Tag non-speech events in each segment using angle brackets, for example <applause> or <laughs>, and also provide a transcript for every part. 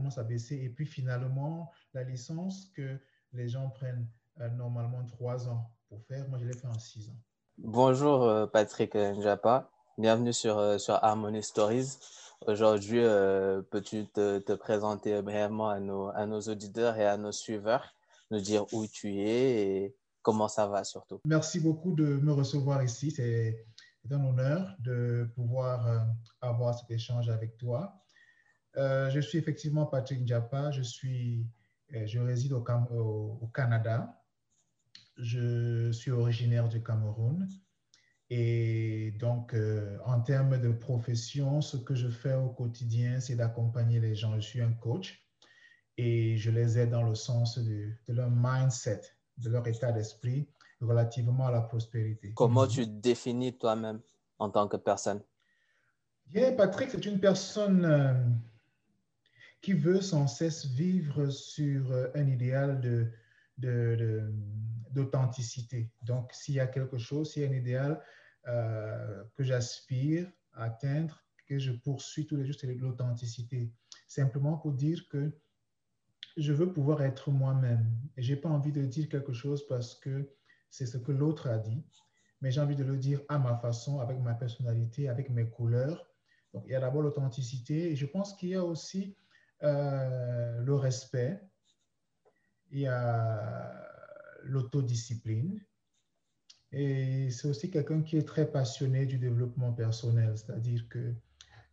commence à baisser. Et puis finalement, la licence que les gens prennent euh, normalement trois ans pour faire, moi je l'ai fait en six ans. Bonjour euh, Patrick Njapa, bienvenue sur, sur Harmony Stories. Aujourd'hui, peux-tu te, te, présenter brièvement à nos, à nos auditeurs et à nos suiveurs, nous dire où tu es et comment ça va surtout? Merci beaucoup de me recevoir ici. C'est un honneur de pouvoir euh, avoir cet échange avec toi. Euh, je suis effectivement Patrick Diapa, je, suis, euh, je réside au, au, Canada. Je suis originaire du Cameroun. Et donc, en termes de profession, ce que je fais au quotidien, c'est d'accompagner les gens. Je suis un coach et je les aide dans le sens de, de leur mindset, de leur état d'esprit relativement à la prospérité. Comment tu définis toi-même en tant que personne? Bien, Patrick, c'est une personne euh, qui veut sans cesse vivre sur euh, un idéal de, d'authenticité. Donc, s'il y a quelque chose, s'il y a un idéal euh, que j'aspire à atteindre, que je poursuis tous les jours, c'est l'authenticité. Simplement pour dire que je veux pouvoir être moi-même. Et je n'ai pas envie de dire quelque chose parce que c'est ce que l'autre a dit, mais j'ai envie de le dire à ma façon, avec ma personnalité, avec mes couleurs. Donc, il y a d'abord l'authenticité et je pense qu'il y a aussi le respect, il y a l'autodiscipline et c'est aussi quelqu'un qui est très passionné du développement personnel, c'est-à-dire que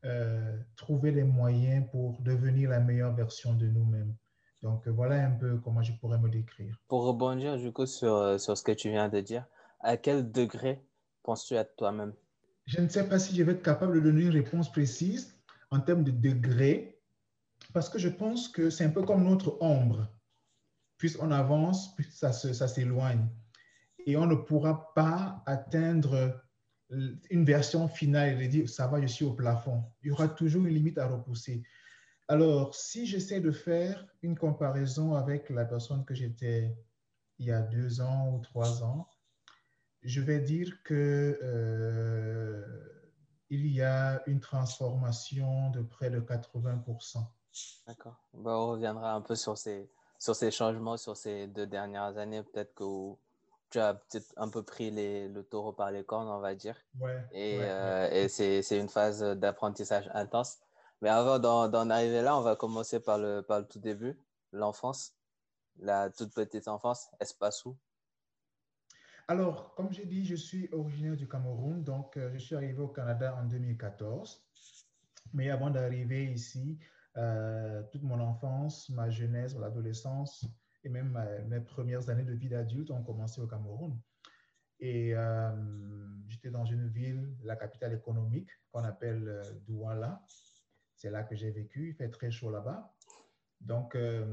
euh, trouver les moyens pour devenir la meilleure version de nous-mêmes. Donc, voilà un peu comment je pourrais me décrire. Pour rebondir du coup sur, euh, sur ce que tu viens de dire, à quel degré penses-tu être toi-même? Je ne sais pas si je vais être capable de donner une réponse précise en termes de degré, parce que je pense que c'est un peu comme notre ombre. Plus on avance, plus ça, ça s'éloigne. Et on ne pourra pas atteindre une version finale et dire, ça va, je suis au plafond. Il y aura toujours une limite à repousser. Alors, si j'essaie de faire une comparaison avec la personne que j'étais il y a deux ans ou trois ans, je vais dire que euh, il y a une transformation de près de 80%. D'accord. on reviendra un peu sur ces, sur ces changements sur ces deux dernières années. Peut-être que tu as peut-être un peu pris les, le taureau par les cornes, on va dire. Ouais, et, euh, et c'est une phase d'apprentissage intense. Mais avant d'en arriver là, on va commencer par le, par le tout début, l'enfance, la toute petite enfance, espace où? Alors, comme j'ai dit, je suis originaire du Cameroun, donc euh, je suis arrivé au Canada en 2014. Mais avant d'arriver ici, euh, toute mon enfance, ma jeunesse, l'adolescence et même mes premières années de vie d'adulte ont commencé au Cameroun. Et euh, j'étais dans une ville, la capitale économique, qu'on appelle Douala, c'est là que j'ai vécu. Il fait très chaud là-bas. Donc, euh,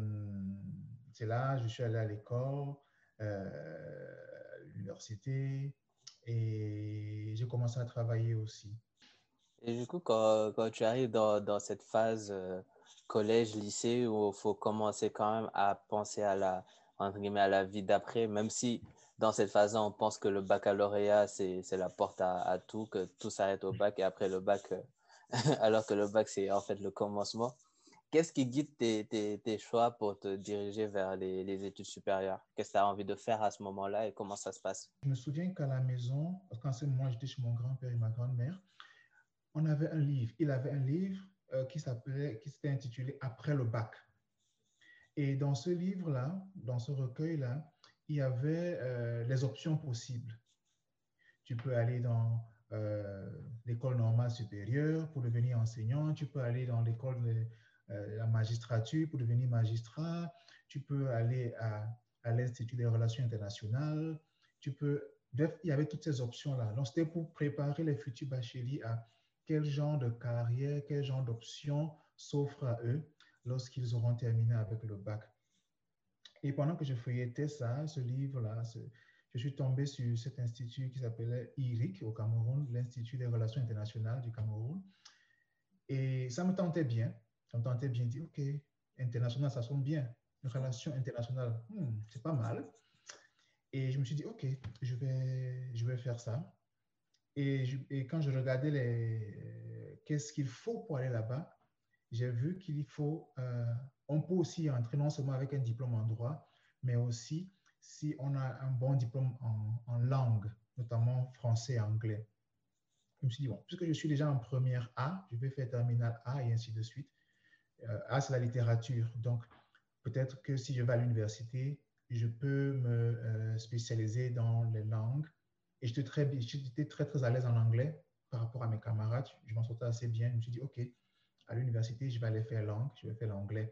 c'est là, je suis allé à l'école, euh, l'université, et j'ai commencé à travailler aussi. Et du coup, quand, tu arrives dans, cette phase euh, collège, lycée, où il faut commencer quand même à penser à la, entre guillemets, à la vie d'après, même si dans cette phase-là, on pense que le baccalauréat, c'est la porte à, tout, que tout s'arrête au bac, et après le bac, <laughs> alors que le bac, c'est en fait le commencement. Qu'est-ce qui guide tes, tes, tes, choix pour te diriger vers les, les études supérieures? Qu'est-ce que tu as envie de faire à ce moment-là et comment ça se passe? Je me souviens qu'à la maison, quand c'est moi, j'étais chez mon grand-père et ma grand-mère, on avait un livre. Il avait un livre euh, qui s'appelait, qui s'était intitulé Après le bac. Et dans ce livre-là, dans ce recueil-là, il y avait euh, les options possibles. Tu peux aller dans euh, l'école normale supérieure pour devenir enseignant, tu peux aller dans l'école de la magistrature pour devenir magistrat, tu peux aller à, à l'Institut des relations internationales, tu peux... Il y avait toutes ces options-là. Donc, c'était pour préparer les futurs bacheliers à quel genre de carrière, quel genre d'options s'offrent à eux lorsqu'ils auront terminé avec le bac. Et pendant que je feuilletais ça, ce livre-là, je suis tombé sur cet institut qui s'appelait IRIC au Cameroun, l'Institut des relations internationales du Cameroun. Et ça me tentait bien. Ça me tentait bien de dire, OK, international, ça sonne bien. Une relation internationale, hmm, c'est pas mal. Et je me suis dit, OK, je vais, je vais faire ça. Et, quand je regardais les, qu'est-ce qu'il faut pour aller là-bas, j'ai vu qu'il faut, euh, on peut aussi entrer non seulement avec un diplôme en droit, mais aussi si on a un bon diplôme en, en langue, notamment français et anglais. Je me suis dit, bon, puisque je suis déjà en première A, je vais faire terminale A et ainsi de suite. Euh, A, c'est la littérature. Donc, peut-être que si je vais à l'université, je peux me euh, spécialiser dans les langues. Et j'étais très, très à l'aise en anglais par rapport à mes camarades. Je m'en sortais assez bien. Je me suis dit, OK, à l'université, je vais aller faire langue, je vais faire l'anglais.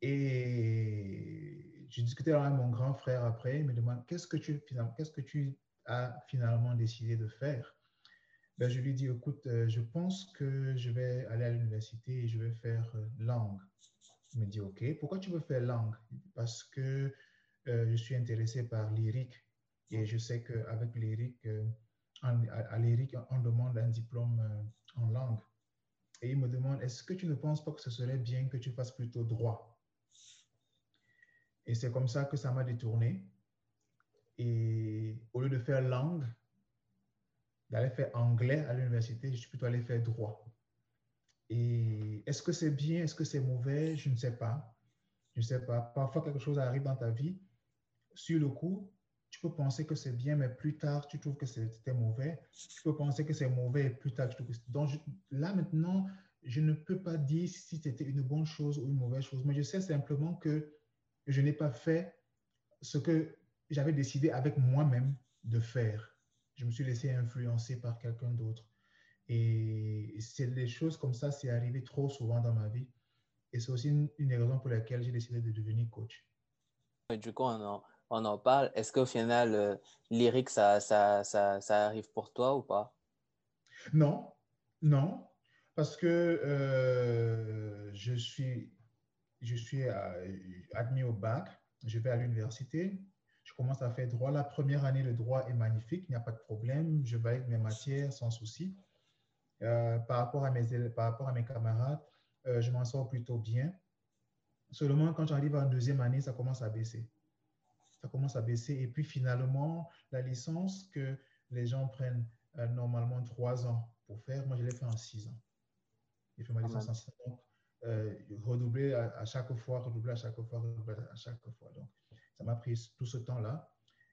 Et je discutais avec mon grand frère après, il me demande, qu'est-ce que tu, qu'est-ce que tu as finalement décidé de faire? Ben, Je lui dis, écoute, euh, je pense que je vais aller à l'université et je vais faire euh, langue. Il me dit, OK, pourquoi tu veux faire langue? Parce que euh, je suis intéressé par lyrique et je sais qu'avec lyrique, à, lyrique, on demande un diplôme en langue. Et il me demande, est-ce que tu ne penses pas que ce serait bien que tu fasses plutôt droit? Et c'est comme ça que ça m'a détourné. Et au lieu de faire langue, d'aller faire anglais à l'université, je suis plutôt allé faire droit. Et est-ce que c'est bien, est-ce que c'est mauvais? Je ne sais pas. Je ne sais pas. Parfois, quelque chose arrive dans ta vie. Sur le coup, tu peux penser que c'est bien, mais plus tard, tu trouves que c'était mauvais. Tu peux penser que c'est mauvais et plus tard, tu trouves que Donc, là, maintenant, je ne peux pas dire si c'était une bonne chose ou une mauvaise chose, mais je sais simplement que je n'ai pas fait ce que j'avais décidé avec moi-même de faire. Je me suis laissé influencer par quelqu'un d'autre. Et c'est des choses comme ça, c'est arrivé trop souvent dans ma vie. Et c'est aussi une, une, des raisons pour laquelle j'ai décidé de devenir coach. Du coup, on on en parle. Est-ce qu'au final, euh, ça, ça, ça, ça, arrive pour toi ou pas? Non, non, parce que euh, je suis, je suis euh, admis au bac, je vais à l'université, je commence à faire droit. La première année, le droit est magnifique, il n'y a pas de problème, je vais avec mes matières sans souci. Euh, par, rapport à mes, par rapport à mes camarades, je m'en sors plutôt bien. Seulement, quand j'arrive en deuxième année, ça commence à baisser. Ça commence à baisser. Et puis finalement, la licence que les gens prennent euh, normalement trois ans pour faire, moi, je l'ai fait en six ans. J'ai fait ma licence en six ans. Donc, redoubler à, à, chaque fois, redoubler à chaque fois, redoubler à chaque fois. Donc, ça m'a pris tout ce temps-là.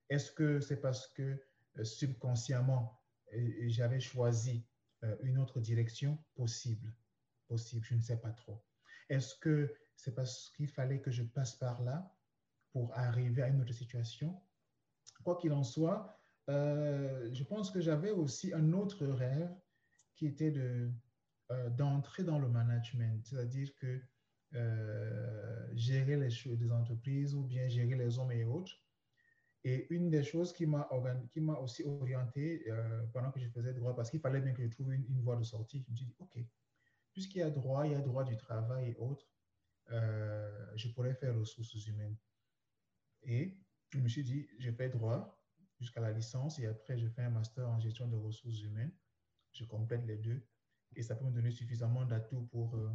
Est-ce que c'est parce que subconsciemment, j'avais choisi euh, une autre direction? Possible. Possible, je ne sais pas trop. Est-ce que c'est parce qu'il fallait que je passe par là? Pour arriver à une autre situation Quoi qu'il en soit, euh, je pense que j'avais aussi un autre rêve qui était de, euh, d'entrer dans le management, c'est-à-dire que euh, gérer les choses des entreprises ou bien gérer les hommes et autres. Et une des choses qui m'a aussi orienté pendant que je faisais droit, parce qu'il fallait bien que je trouve une, voie de sortie, je me suis dit, OK, puisqu'il y a droit, il y a droit du travail et autres, je pourrais faire ressources humaines. Et je me suis dit, je fais droit jusqu'à la licence et après, je fais un master en gestion de ressources humaines. Je complète les deux et ça peut me donner suffisamment d'atouts pour euh,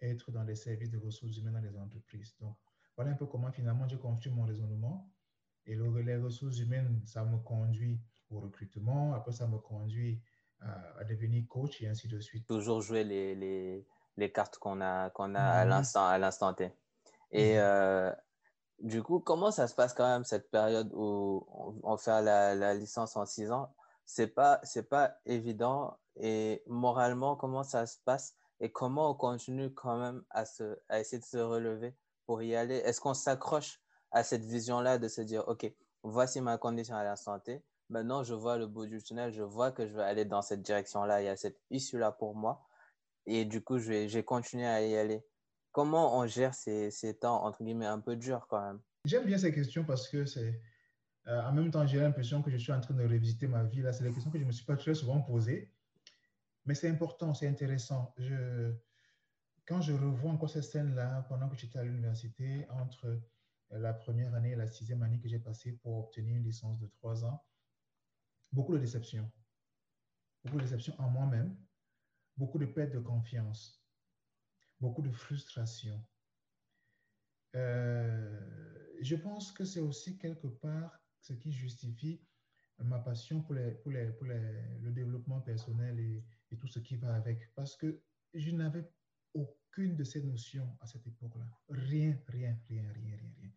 être dans les services de ressources humaines dans les entreprises. Donc, voilà un peu comment finalement je construis mon raisonnement. Et le, les ressources humaines, ça me conduit au recrutement, après ça me conduit à, à devenir coach et ainsi de suite. Toujours jouer les, les, les cartes qu'on a, qu'on a à l'instant à l'instant T. Et euh, du coup, comment ça se passe quand même cette période où on, fait la, licence en six ans? C'est pas c'est pas évident et moralement comment ça se passe? Et comment on continue quand même à, se, à essayer de se relever pour y aller? Est-ce qu'on s'accroche à cette vision-là de se dire, OK, voici ma condition à la santé. Maintenant, je vois le bout du tunnel, je vois que je vais aller dans cette direction-là, il y a cette issue-là pour moi. Et du coup, vais continuer à y aller? Comment on gère ces, ces temps, entre guillemets, un peu durs quand même? J'aime bien ces questions parce que c'est. Euh, en même temps, j'ai l'impression que je suis en train de revisiter ma vie. Là, c'est des questions que je ne me suis pas très souvent posées. Mais c'est important, c'est intéressant. Je, quand je revois encore ces scènes-là, pendant que j'étais à l'université, entre la première année et la sixième année que j'ai passée pour obtenir une licence de trois ans, beaucoup de déceptions. Beaucoup de déceptions en moi-même, beaucoup de perte de confiance, beaucoup de frustration. Euh, je pense que c'est aussi quelque part ce qui justifie ma passion pour, les, pour, les, pour les, le développement personnel et, tout ce qui va avec. Parce que je n'avais aucune de ces notions à cette époque-là. Rien, rien, rien, rien, rien, rien.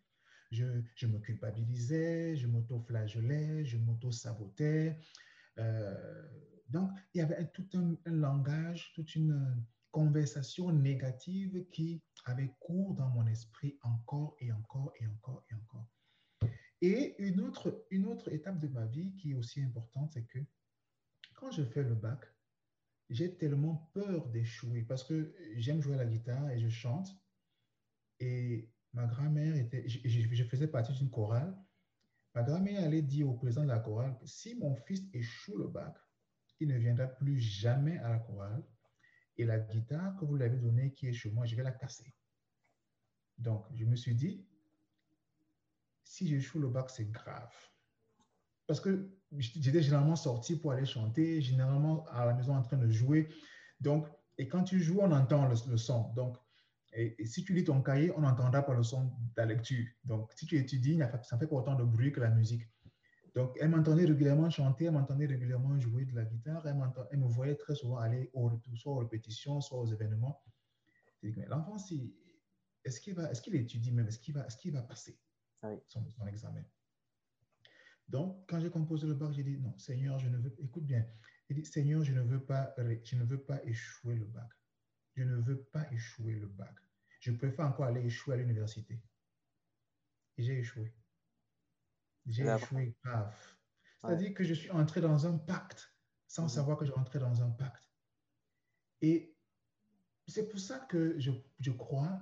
Je, je me culpabilisais, je m'auto-flagellais, je m'auto-sabotais. Euh, donc, il y avait tout un, langage, toute une conversation négative qui avait cours dans mon esprit encore et encore et encore et encore. Et une autre, une autre étape de ma vie qui est aussi importante, c'est que quand je fais le bac, j'ai tellement peur d'échouer parce que j'aime jouer à la guitare et je chante. Et ma grand-mère était, je, faisais partie d'une chorale. Ma grand-mère allait dire au président de la chorale si mon fils échoue le bac, il ne viendra plus jamais à la chorale. Et la guitare que vous lui avez donnée qui est chez moi, je vais la casser. Donc, je me suis dit, si j'échoue le bac, c'est grave. Parce que j'étais généralement sorti pour aller chanter, généralement à la maison en train de jouer. Donc, et quand tu joues, on entend le, son. Donc, et, si tu lis ton cahier, on n'entendra pas le son de la lecture. Donc, si tu étudies, ça ne fait pas autant de bruit que la musique. Donc, elle m'entendait régulièrement chanter, elle m'entendait régulièrement jouer de la guitare, elle, elle, me voyait très souvent aller au, soit aux répétitions, soit aux événements. mais l'enfant, est-ce qu'il est qu'il étudie même Est-ce qu'il va, est qu'il va passer oui. son, son examen? Donc, quand j'ai composé le bac, j'ai dit non, Seigneur, je ne veux, écoute bien, dit Seigneur, je ne veux pas, je ne veux pas échouer le bac. Je ne veux pas échouer le bac. Je préfère encore aller échouer à l'université. Et j'ai échoué. J'ai échoué grave. C'est-à-dire ouais. que je suis entré dans un pacte sans mmh. savoir que je rentrais dans un pacte. Et c'est pour ça que je, je crois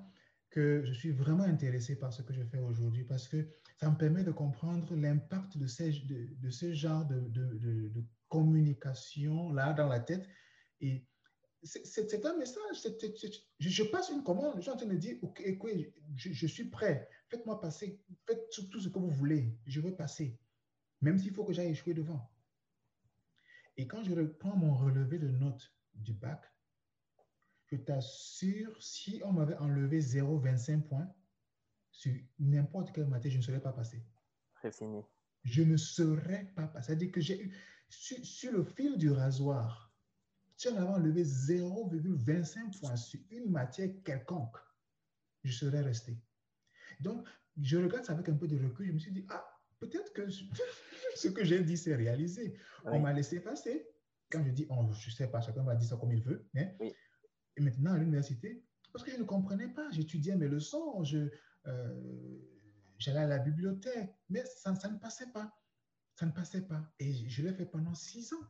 que je suis vraiment intéressé par ce que je fais aujourd'hui parce que ça me permet de comprendre l'impact de, de, de, ce genre de, de, de communication-là dans la tête. Et c'est un message. C est, c est, je, je, passe une commande. Je suis en train de dire, OK, okay je, je, suis prêt. Faites-moi passer. Faites tout ce que vous voulez. Je veux passer. Même s'il faut que j'aille échouer devant. Et quand je reprends mon relevé de notes du bac, je t'assure, si on m'avait enlevé 0,25 points sur n'importe quelle matière, je ne serais pas passé. C'est fini. Je ne serais pas passé. C'est-à-dire que j'ai eu, sur, sur, le fil du rasoir, si on avait enlevé 0,25 points sur une matière quelconque, je serais resté. Donc, je regarde ça avec un peu de recul. Je me suis dit, ah, peut-être que ce <laughs> que j'ai dit, c'est réalisé. Oui. On m'a laissé passer. Quand je dis, oh, je ne sais pas, chacun va dire ça comme il veut. Hein? Oui. Et maintenant, à l'université, parce que je ne comprenais pas, j'étudiais mes leçons, je, euh, j'allais à la bibliothèque, mais ça, ça, ne passait pas. Ça ne passait pas. Et je l'ai fait pendant six ans.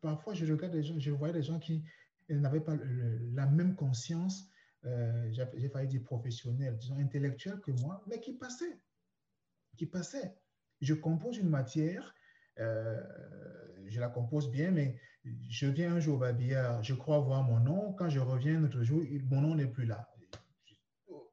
Parfois, je regarde des gens, je voyais des gens qui n'avaient pas le, la même conscience, euh, j'ai failli dire professionnelle, disons intellectuelle que moi, mais qui passaient. Qui passaient. Je compose une matière, euh, je la compose bien, mais je viens un jour au babillard, je crois voir mon nom. Quand je reviens un autre jour, mon nom n'est plus là.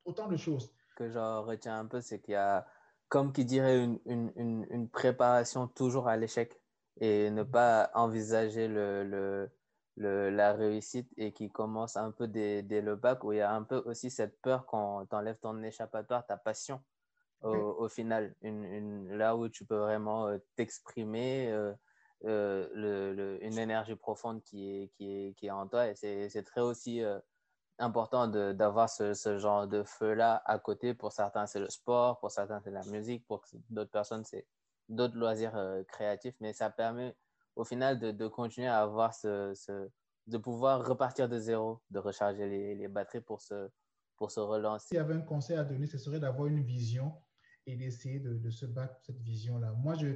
Autant de choses. Ce que je retiens un peu, c'est qu'il y a, comme qui dirait, une, une, une préparation toujours à l'échec et ne pas envisager le, le, la réussite et qui commence un peu dès, dès, le bac où il y a un peu aussi cette peur quand tu enlèves ton échappatoire, ta passion au, au final, une, une, là où tu peux vraiment euh, t'exprimer. Euh, euh, le, le, une énergie profonde qui est, qui est, qui est en toi. Et c'est très aussi important d'avoir ce, ce, genre de feu-là à côté. Pour certains, c'est le sport, pour certains, c'est la musique, pour d'autres personnes, c'est d'autres loisirs créatifs. Mais ça permet au final de, de continuer à avoir ce, ce, de pouvoir repartir de zéro, de recharger les, les batteries pour se, pour se relancer. S'il y avait un conseil à donner, ce serait d'avoir une vision et d'essayer de, de, se battre pour cette vision-là. Moi, je,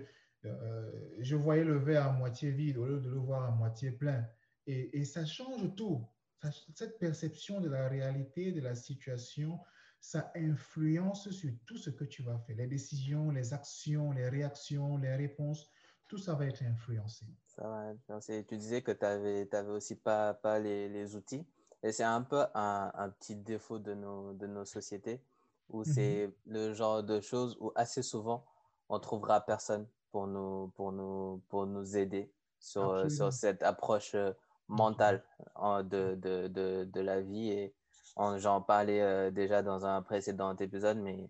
euh, je voyais le verre à moitié vide au lieu de le voir à moitié plein. Et, et ça change tout. Cette perception de la réalité, de la situation, ça influence sur tout ce que tu vas faire. Les décisions, les actions, les réactions, les réponses, tout ça va être influencé. Ça va influencer. Tu disais que tu n'avais avais aussi pas, pas les, les outils. Et c'est un peu un, un, petit défaut de nos, de nos sociétés où c'est mm -hmm. le genre de choses où assez souvent on trouvera personne pour nous, pour nous, pour nous aider sur, euh, sur cette approche euh, mentale de, de, de, de la vie. Et j'en parlais euh, déjà dans un précédent épisode, mais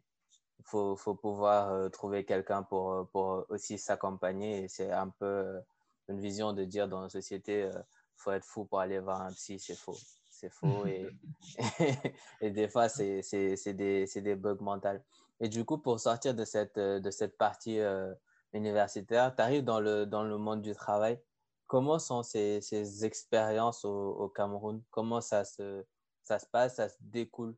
il faut, faut pouvoir trouver quelqu'un pour, pour aussi s'accompagner. C'est un peu une vision de dire dans la société, il faut être fou pour aller voir un psy, c'est faux. c'est faux <laughs> et, <laughs> et, des fois, c'est des, des bugs mentaux. Et du coup, pour sortir de cette, de cette partie euh, universitaire, tu arrives dans le, dans le monde du travail. Comment sont ces, ces expériences au, au, Cameroun? Comment ça se, ça se passe, ça se découle?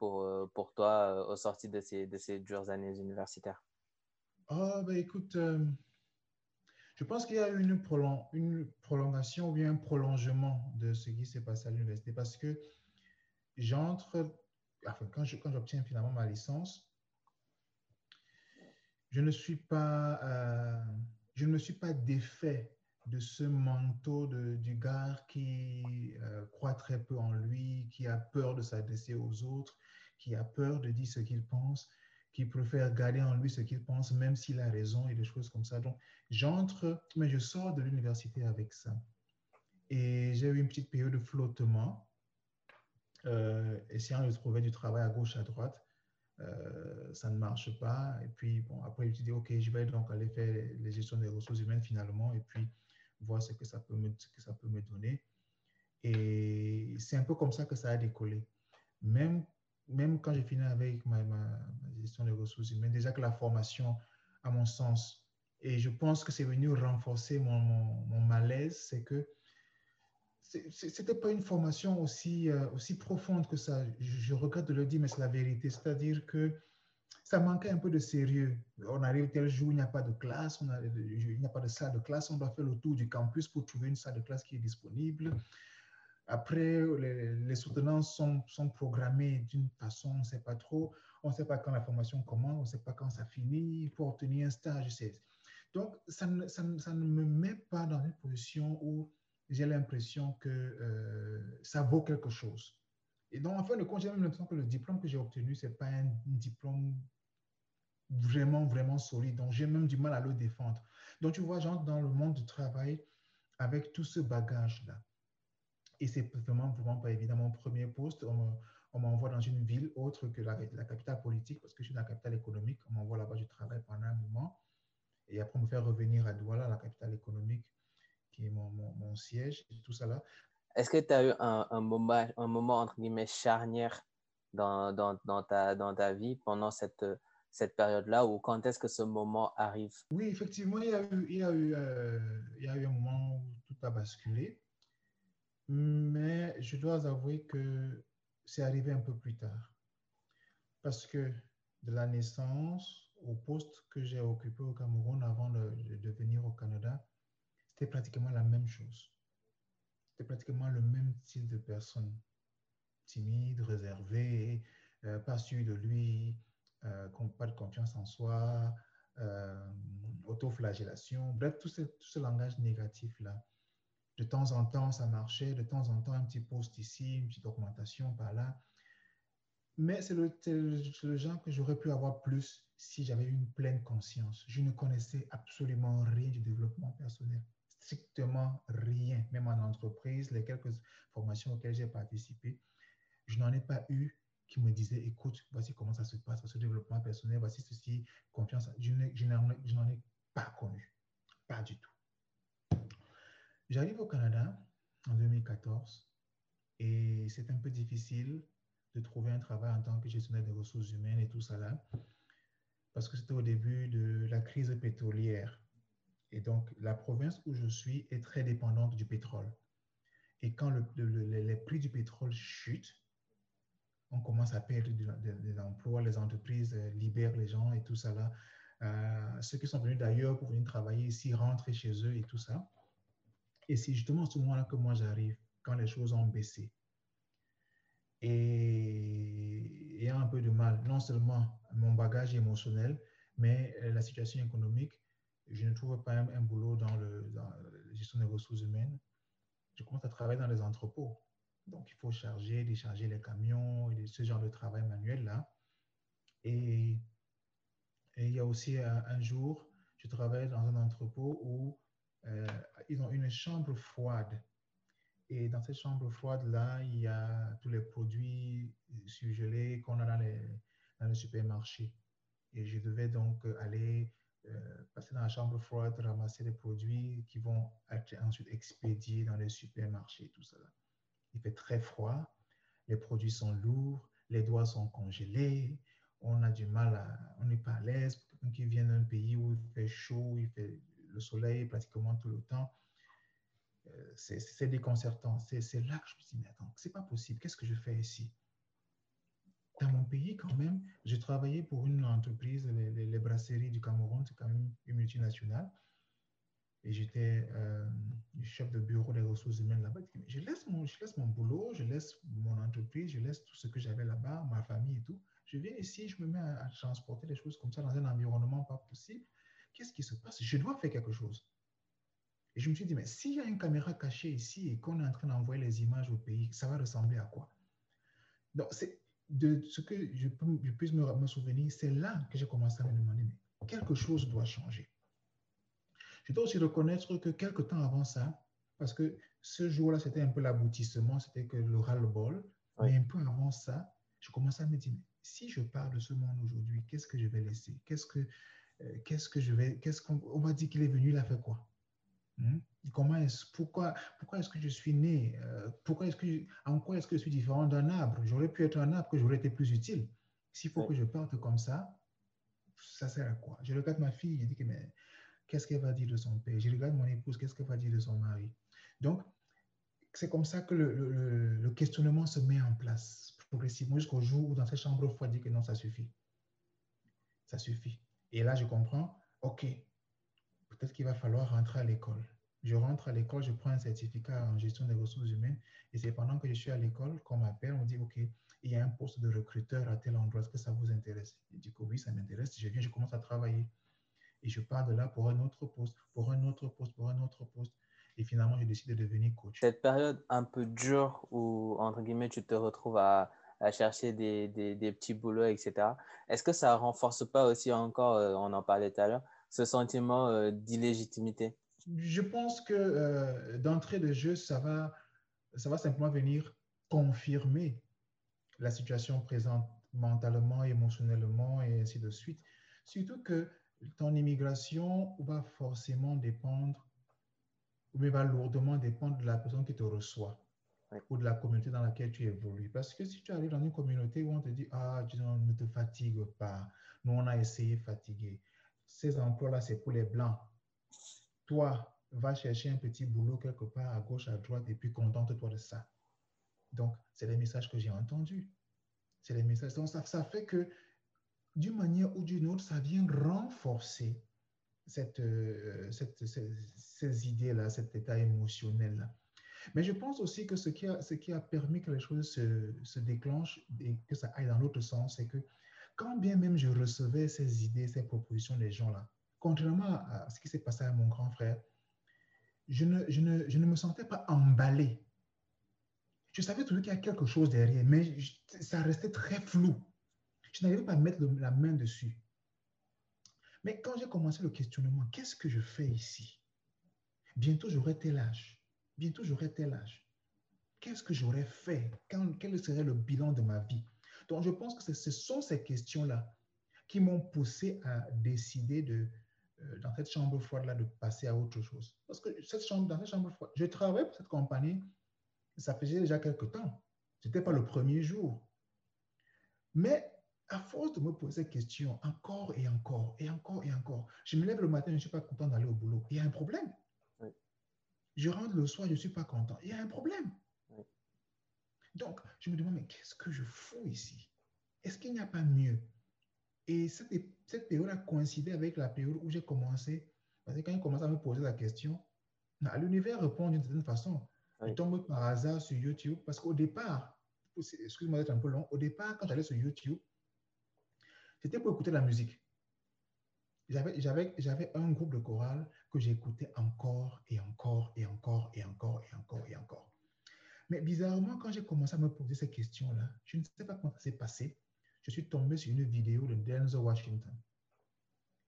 Pour, euh, pour toi euh, au sorti de ces, de ces dures années universitaires? Oh, ben écoute, je pense qu'il y a une, une prolongation ou bien un prolongement de ce qui s'est passé à l'université parce que j'entre, enfin, quand j'obtiens finalement ma licence, je ne suis pas, euh, je ne me suis pas défait de ce manteau de, du gars qui euh, croit très peu en lui, qui a peur de s'adresser aux autres, qui a peur de dire ce qu'il pense qui préfère garder en lui ce qu'il pense, même s'il a raison et des choses comme ça. Donc, j'entre, mais je sors de l'université avec ça. Et j'ai eu une petite période de flottement, euh, essayant de trouver du travail à gauche, à droite. Euh, ça ne marche pas. Et puis, bon, après, je me dit, OK, je vais donc aller faire les gestions des ressources humaines finalement, et puis voir ce que ça peut me, que ça peut me donner. Et c'est un peu comme ça que ça a décollé. Même même quand j'ai fini avec ma, gestion des ressources humaines, déjà que la formation, à mon sens, et je pense que c'est venu renforcer mon, mon, malaise, c'est que c'était pas une formation aussi, euh, aussi profonde que ça. Je, regrette de le dire, mais c'est la vérité. C'est-à-dire que ça manquait un peu de sérieux. On arrive tel jour, il n'y a pas de classe, il n'y a pas de salle de classe, on doit faire le tour du campus pour trouver une salle de classe qui est disponible. Après, les, soutenances sont, sont programmées d'une façon, on ne sait pas trop. On ne sait pas quand la formation commence, on ne sait pas quand ça finit. Faut obtenir un stage. Donc, ça ne, ça, ça ne, me met pas dans une position où j'ai l'impression que euh, ça vaut quelque chose. Et donc, en fin de compte, j'ai même l'impression que le diplôme que j'ai obtenu, ce n'est pas un diplôme vraiment, vraiment solide. Donc, j'ai même du mal à le défendre. Donc, tu vois, j'entre dans le monde du travail avec tout ce bagage-là. Et c'est vraiment, vraiment pas évidemment mon premier poste. On m'envoie dans une ville autre que la, la, capitale politique, parce que je suis dans la capitale économique. On m'envoie là-bas, je travaille pendant un moment. Et après, on me fait revenir à Douala, la capitale économique, qui est mon, mon, siège, et tout ça là. Est-ce que tu as eu un, moment, entre guillemets, charnière dans, ta, vie pendant cette, période-là, ou quand est-ce que ce moment arrive? Oui, effectivement, euh, il y a eu un moment où tout a basculé. Mais je dois avouer que c'est arrivé un peu plus tard. Parce que de la naissance au poste que j'ai occupé au Cameroun avant de venir au Canada, c'était pratiquement la même chose. C'était pratiquement le même style de personne. Timide, réservé, euh, pas sûr de lui, euh, pas de confiance en soi, euh, autoflagellation, bref, tout ce, langage négatif-là. De temps en temps, ça marchait. De temps en temps, un petit poste ici, une petite augmentation par là. Mais c'est le, le, genre que j'aurais pu avoir plus si j'avais une pleine conscience. Je ne connaissais absolument rien du développement personnel. Strictement rien. Même en entreprise, les quelques formations auxquelles j'ai participé, je n'en ai pas eu qui me disaient, écoute, voici comment ça se passe, ce développement personnel, voici ceci, confiance. Je, n'en ai pas connu. Pas du tout. J'arrive au Canada en 2014 et c'est un peu difficile de trouver un travail en tant que gestionnaire des ressources humaines et tout ça là, parce que c'était au début de la crise pétrolière. Et donc, la province où je suis est très dépendante du pétrole. Et quand le, les prix du pétrole chutent, on commence à perdre des emplois, les entreprises euh, libèrent les gens et tout ça là. Euh, ceux qui sont venus d'ailleurs pour venir travailler ici rentrent chez eux et tout ça. Et c'est justement ce moment-là que moi j'arrive, quand les choses ont baissé. Et il y a un peu de mal, non seulement mon bagage émotionnel, mais euh, la situation économique. Je ne trouve pas un, boulot dans, le, la gestion des ressources humaines. Je commence à travailler dans les entrepôts. Donc, il faut charger, décharger les camions, et ce genre de travail manuel-là. Et, il y a aussi un, un jour, je travaille dans un entrepôt où euh, ils ont une chambre froide. Et dans cette chambre froide-là, il y a tous les produits surgelés qu'on a dans les, dans les supermarchés. Et je devais donc aller euh, passer dans la chambre froide, ramasser les produits qui vont être ensuite expédiés dans les supermarchés, tout ça. il fait très froid, les produits sont lourds, les doigts sont congelés, on a du mal à, on n'est pas à l'aise. Quelqu'un qui vient d'un pays où il fait chaud, il fait le soleil pratiquement tout le temps, euh, c'est déconcertant. C'est là que je me dis, mais attends, c'est pas possible, qu'est-ce que je fais ici? Dans mon pays, quand même, j'ai travaillé pour une entreprise, les, brasseries du Cameroun, c'est quand même une multinationale. Et j'étais euh, chef de bureau des ressources humaines là-bas. Je laisse, mon, je laisse mon boulot, je laisse mon entreprise, je laisse tout ce que j'avais là-bas, ma famille et tout. Je viens ici, je me mets à, transporter des choses comme ça dans un environnement pas possible. Qu'est-ce qui se passe? Je dois faire quelque chose. Et je me suis dit, mais s'il y a une caméra cachée ici et qu'on est en train d'envoyer les images au pays, ça va ressembler à quoi? Donc, c'est de ce que je, puisse me, me souvenir, c'est là que j'ai commencé à me demander, mais quelque chose doit changer. Je dois aussi reconnaître que quelques temps avant ça, parce que ce jour-là, c'était un peu l'aboutissement, c'était que le ras-le-bol, mais un peu avant ça, je commençais à me dire, si je parle de ce monde aujourd'hui, qu'est-ce que je vais laisser? Qu'est-ce que, euh, qu'est-ce que je vais, qu'est-ce qu'on on va dire qu'il est venu, il a fait quoi? Hmm? Comment est pourquoi, pourquoi est-ce que je suis né euh, Pourquoi est-ce que, en quoi est-ce que je suis différent d'un arbre? J'aurais pu être un arbre que j'aurais été plus utile. S'il faut que je parte comme ça, ça sert à quoi? Je regarde ma fille, je dis que mais qu'est-ce qu'elle va dire de son père? Je regarde mon épouse, qu'est-ce qu'elle va dire de son mari? Donc, c'est comme ça que le, le, le, questionnement se met en place progressivement jusqu'au jour où dans cette chambre froide, dit que non, ça suffit. Ça suffit. Et là, je comprends, OK, peut-être qu'il va falloir rentrer à l'école. Je rentre à l'école, je prends un certificat en gestion des ressources humaines et c'est pendant que je suis à l'école qu'on m'appelle, on dit, OK, il y a un poste de recruteur à tel endroit, est-ce que ça vous intéresse? Je dis que oui, ça m'intéresse. Je viens, je commence à travailler. Et je pars de là pour un autre poste, pour un autre poste, pour un autre poste. Et finalement, je décide de devenir coach. Cette période un peu dure où, entre guillemets, tu te retrouves à, chercher des, des, petits boulots, etc. Est-ce que ça renforce pas aussi encore, euh, on en parlait tout à l'heure, ce sentiment euh, d'illégitimité? Je pense que euh, d'entrée de jeu, ça va, ça va simplement venir confirmer la situation présente mentalement, émotionnellement et ainsi de suite. Surtout que ton immigration va forcément dépendre, ou va lourdement dépendre de la personne qui te reçoit ou de la communauté dans laquelle tu évolues. Parce que si tu arrives dans une communauté où on te dit, ah, disons, ne te fatigue pas, nous on a essayé de fatiguer, ces emplois-là, c'est pour les blancs. Toi, va chercher un petit boulot quelque part à gauche, à droite, et puis contente-toi de ça. Donc, c'est les messages que j'ai entendus. C'est les messages. Donc, ça, ça fait que d'une manière ou d'une autre, ça vient renforcer cette, euh, cette, ces, idées-là, cet état émotionnel-là. Mais je pense aussi que ce qui a, ce qui a permis que les choses se, se déclenchent et que ça aille dans l'autre sens, c'est que quand bien même je recevais ces idées, ces propositions des gens-là, contrairement à ce qui s'est passé à mon grand frère, je ne, je ne, je ne me sentais pas emballé. Je savais toujours qu'il y a quelque chose derrière, mais ça restait très flou. Je n'arrivais pas à mettre la main dessus. Mais quand j'ai commencé le questionnement, qu'est-ce que je fais ici? Bientôt j'aurai tel âge. Bientôt j'aurai tel âge. Qu'est-ce que j'aurais fait? Quel serait le bilan de ma vie? Donc je pense que ce sont ces questions-là qui m'ont poussé à décider de, dans cette chambre froide-là, de passer à autre chose. Parce que cette chambre, dans cette chambre froide, je travaillais pour cette compagnie, ça faisait déjà quelques temps. Ce n'était pas le premier jour. Mais à force de me poser cette question encore et encore et encore et encore, je me lève le matin, je ne suis pas content d'aller au boulot. Il y a un problème. Je rentre le soir, je ne suis pas content. Il y a un problème. Donc, je me demande, mais qu'est-ce que je fous ici? Est-ce qu'il n'y a pas mieux? Et cette, cette période a coïncidé avec la période où j'ai commencé, parce que quand il commence à me poser la question, l'univers répond d'une certaine façon. Il tombe par hasard sur YouTube, parce qu'au départ, excuse-moi d'être un peu long, au départ, quand j'allais sur YouTube, c'était pour écouter la musique. J'avais un groupe de chorale que j'écoutais encore et encore et encore et encore et encore et encore. Mais bizarrement, quand j'ai commencé à me poser ces questions-là, je ne sais pas comment ça s'est passé. Je suis tombé sur une vidéo de Denzel Washington.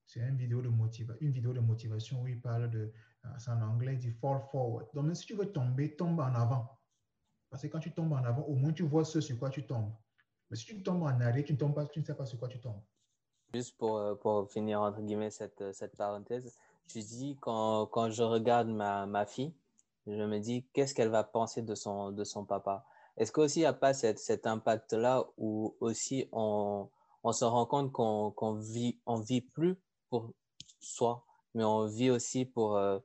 C'est une vidéo de motivation, une vidéo de motivation où il parle de, euh, c'est en anglais, il dit fall forward. Donc, même si tu veux tomber, tombe en avant. Parce que quand tu tombes en avant, au moins tu vois ce sur quoi tu tombes. Mais si tu tombes en arrière, tu ne, tombes pas, tu ne sais pas sur quoi tu tombes. Juste pour, euh, pour finir, entre guillemets, cette, euh, cette parenthèse, tu dis, quand, quand je regarde ma, ma fille, je me dis, qu'est-ce qu'elle va penser de son, de son papa? Est-ce qu'aussi il n'y a pas cet, impact-là où aussi on, se rend compte qu'on ne vit, plus pour soi, mais on vit aussi pour, euh,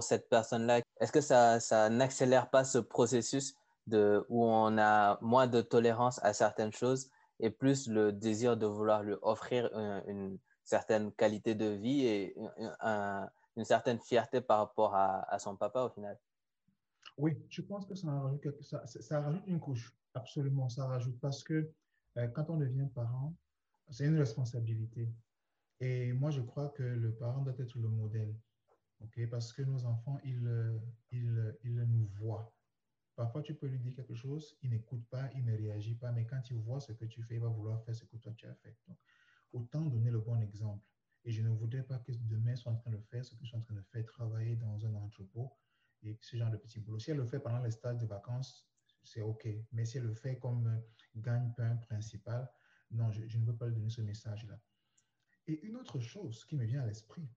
cette personne-là? Est-ce que ça, n'accélère pas ce processus de, où on a moins de tolérance à certaines choses et plus le désir de vouloir lui offrir une, certaine qualité de vie et une certaine fierté par rapport à, son papa au final? Oui, je pense que ça rajoute, une couche. Absolument, ça rajoute parce que euh, quand on devient parent, c'est une responsabilité. Et moi, je crois que le parent doit être le modèle. ok? Parce que nos enfants, ils, ils, ils nous voient. Parfois, tu peux lui dire quelque chose, il n'écoute pas, il ne réagit pas, mais quand il voit ce que tu fais, il va vouloir faire ce que toi tu as fait. Donc, autant donner le bon exemple. Et je ne voudrais pas que demain soit en train de faire ce que je suis en train de faire, travailler dans un entrepôt et ce genre de petit boulot. Si elle le fait pendant les stages de vacances, c'est OK. Mais si elle le fait comme gagne-pain principal, non, je, je, ne veux pas lui donner ce message-là. Et une autre chose qui me vient à l'esprit,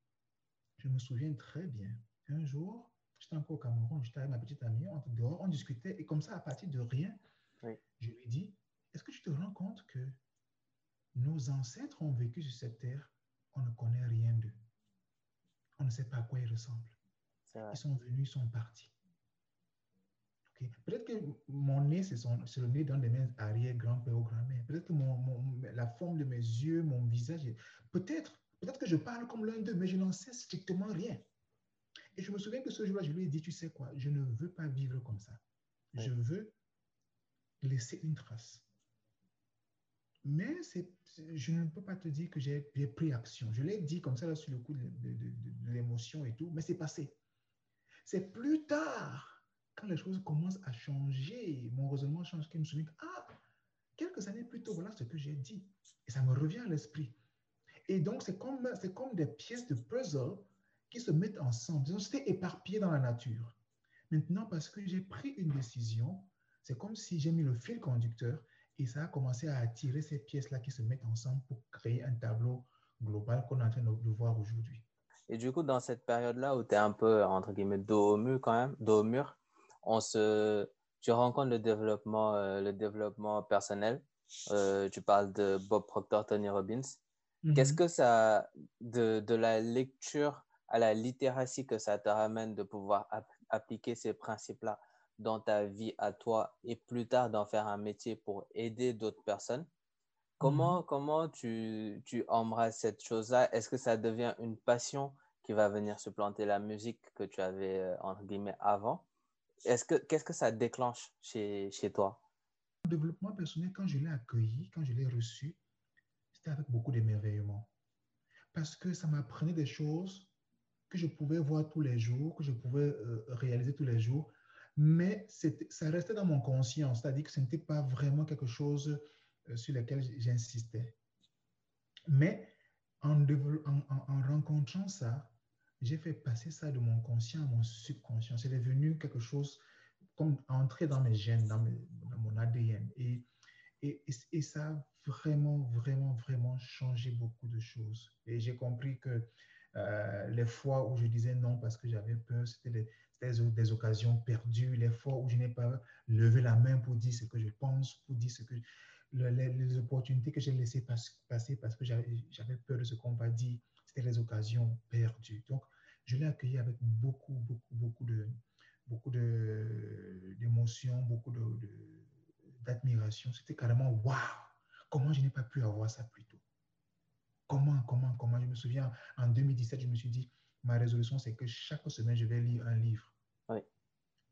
je me souviens très bien, un jour, j'étais encore au Cameroun, j'étais avec ma petite amie, on était dehors, on discutait, et comme ça, à partir de rien, oui. je lui dis, est-ce que tu te rends compte que nos ancêtres ont vécu sur cette terre, on ne connaît rien d'eux. On ne sait pas à quoi ils ressemblent. Ils sont venus, ils sont partis. Okay. Peut-être que mon nez, c'est le nez d'un de mes arrière-grands-pères ou grand-mères. Peut-être que mon, mon, la forme de mes yeux, mon visage, peut-être peut que je parle comme l'un d'eux, mais je n'en sais strictement rien. Et je me souviens que ce jour-là, je lui ai dit, tu sais quoi, je ne veux pas vivre comme ça. Je veux laisser une trace. Mais je ne peux pas te dire que j'ai pris action. Je l'ai dit comme ça là, sur le coup de, de, de, de l'émotion et tout, mais c'est passé. C'est plus tard, quand les choses commencent à changer, mon raisonnement change, que je me souviens ah, quelques années plus tôt, voilà ce que j'ai dit. Et ça me revient à l'esprit. Et donc, c'est comme, comme des pièces de puzzle qui se mettent ensemble. C'était éparpillé dans la nature. Maintenant, parce que j'ai pris une décision, c'est comme si j'ai mis le fil conducteur et ça a commencé à attirer ces pièces-là qui se mettent ensemble pour créer un tableau global qu'on est en train de voir aujourd'hui. Et du coup, dans cette période-là où tu es un peu, entre guillemets, dos au mur quand même, dos au mur, on se, tu rencontres le développement, euh, le développement personnel. Euh, tu parles de Bob Proctor, Tony Robbins. Mm -hmm. Qu'est-ce que ça, de, de, la lecture à la littératie que ça te ramène de pouvoir ap appliquer ces principes-là dans ta vie à toi et plus tard d'en faire un métier pour aider d'autres personnes? Comment, mmh. comment tu, tu embrasses cette chose-là? Est-ce que ça devient une passion qui va venir supplanter la musique que tu avais, euh, entre guillemets, avant? Est-ce que, Qu'est-ce que ça déclenche chez, chez toi? Le développement personnel, quand je l'ai accueilli, quand je l'ai reçu, c'était avec beaucoup d'émerveillement. Parce que ça m'apprenait des choses que je pouvais voir tous les jours, que je pouvais euh, réaliser tous les jours, mais ça restait dans mon conscience, c'est-à-dire que ce n'était pas vraiment quelque chose euh, sur lequel j'insistais. Mais en, en, en, rencontrant ça, j'ai fait passer ça de mon conscient à mon subconscient. C'est devenu quelque chose comme entrer dans mes gènes, dans, mon ADN. Et, ça a vraiment, vraiment, vraiment changé beaucoup de choses. Et j'ai compris que euh, les fois où je disais non parce que j'avais peur, c'était des, des, occasions perdues, les fois où je n'ai pas levé la main pour dire ce que je pense, pour dire ce que le, les, les, opportunités que j'ai laissées pas, passer parce que j'avais peur de ce qu'on va dire, c'était les occasions perdues. Donc, je l'ai accueilli avec beaucoup, beaucoup, beaucoup de beaucoup d'émotions, beaucoup d'admiration. C'était carrément waouh! Comment je n'ai pas pu avoir ça plus tôt? Comment, comment, comment? Je me souviens, en 2017, je me suis dit, ma résolution, c'est que chaque semaine, je vais lire un livre. Oui.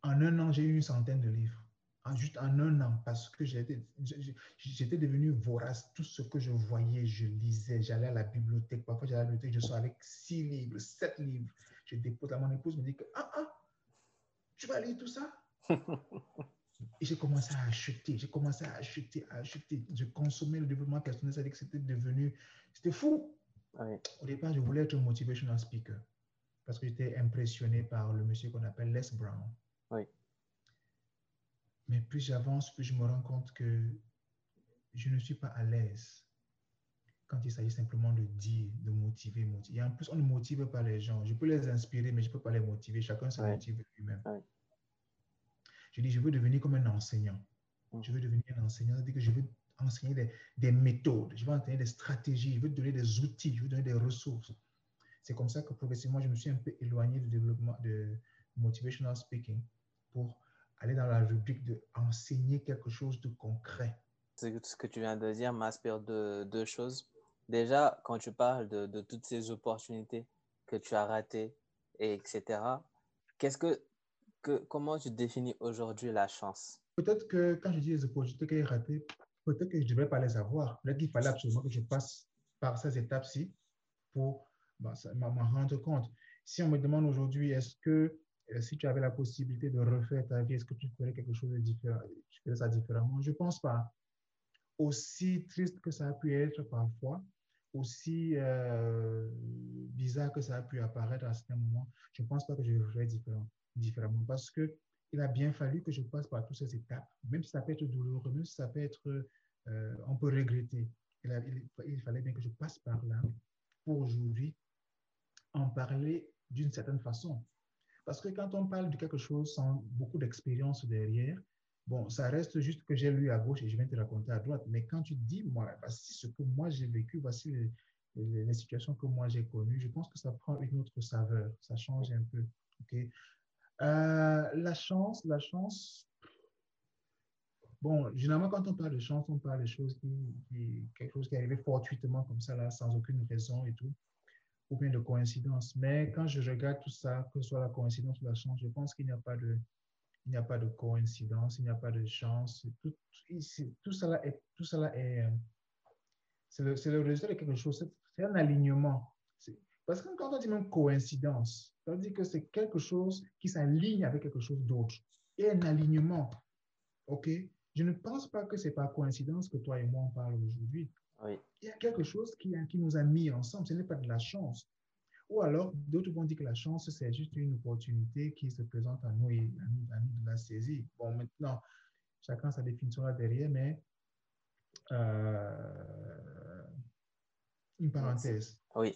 En un an, j'ai eu une centaine de livres. En, juste en un an, parce que j'étais devenu vorace. Tout ce que je voyais, je lisais. J'allais à la bibliothèque. Parfois, j'allais à la bibliothèque, je sors avec six livres, sept livres. Je dépose à mon épouse, me dit que, ah, ah, tu vas lire tout ça? <laughs> Et j'ai commencé à acheter, j'ai commencé à acheter, à acheter. Je consommais le développement personnel, c'est-à-dire que c'était devenu, c'était fou. Oui. Au départ, je voulais être un motivational speaker parce que j'étais impressionné par le monsieur qu'on appelle Les Brown. Oui. Mais plus j'avance, plus je me rends compte que je ne suis pas à l'aise quand il s'agit simplement de dire, de motiver, motiver. Et en plus, on ne motive pas les gens. Je peux les inspirer, mais je ne peux pas les motiver. Chacun se motive lui-même. Je dis, je veux devenir comme un enseignant. Mm. Je veux devenir un enseignant, c'est-à-dire que je veux enseigner des, des méthodes, je veux enseigner des stratégies, je veux donner des outils, je veux donner des ressources. C'est comme ça que progressivement, je me suis un peu éloigné du développement de motivational speaking pour aller dans la rubrique de enseigner quelque chose de concret. Ce que- ce que tu viens de dire m'inspire de deux choses. Déjà, quand tu parles de, de toutes ces opportunités que tu as ratées, et etc., qu'est-ce que, que, comment tu définis aujourd'hui la chance? Peut-être que quand je dis les opportunités que j'ai ratées, peut-être que je ne devrais pas les avoir. Peut-être qu'il fallait absolument que je passe par ces étapes-ci pour bah, m'en rendre compte. Si on me demande aujourd'hui, est-ce que si tu avais la possibilité de refaire ta vie, est-ce que tu ferais quelque chose de différent, tu ferais ça différemment? Je ne pense pas. Aussi triste que ça a pu être parfois, aussi euh, bizarre que ça a pu apparaître à certains moments, je ne pense pas que je ferais différent- différemment parce que il a bien fallu que je passe par toutes ces étapes, même si ça peut être douloureux, même si ça peut être, euh, on peut regretter. Il fallait bien que je passe par là pour aujourd'hui en parler d'une certaine façon. Parce que quand on parle de quelque chose sans beaucoup d'expérience derrière, bon, ça reste juste que j'ai lu à gauche et je viens te raconter à droite. Mais quand tu dis, moi, voici ce que moi j'ai vécu, voici les, situations que moi j'ai connues, je pense que ça prend une autre saveur, ça change un peu. ok? Euh, la chance, la chance, bon, généralement quand on parle de chance, on parle de choses qui, qui- quelque chose qui est arrivé fortuitement comme ça, là, sans aucune raison et tout ou bien de coïncidence. Mais quand je regarde tout ça, que ce soit la coïncidence ou la chance, je pense qu'il n'y a pas de, il n'y a pas de coïncidence, il n'y a pas de chance. Tout, tout cela est, euh, c'est le, résultat de quelque chose. C'est- un alignement. Parce que quand on dit même coïncidence, ça veut dire que c'est quelque chose qui s'aligne avec quelque chose d'autre. Et un alignement. OK? Je ne pense pas que c'est par coïncidence que toi et moi on parle aujourd'hui Oui, il y a quelque chose qui, qui nous a mis ensemble. Ce n'est pas de la chance. Ou alors, d'autres vont dire que la chance, c'est juste une opportunité qui se présente à nous et à nous, à nous de la saisir. Bon, maintenant, chacun sa définition là derrière, mais euh, une parenthèse. oui,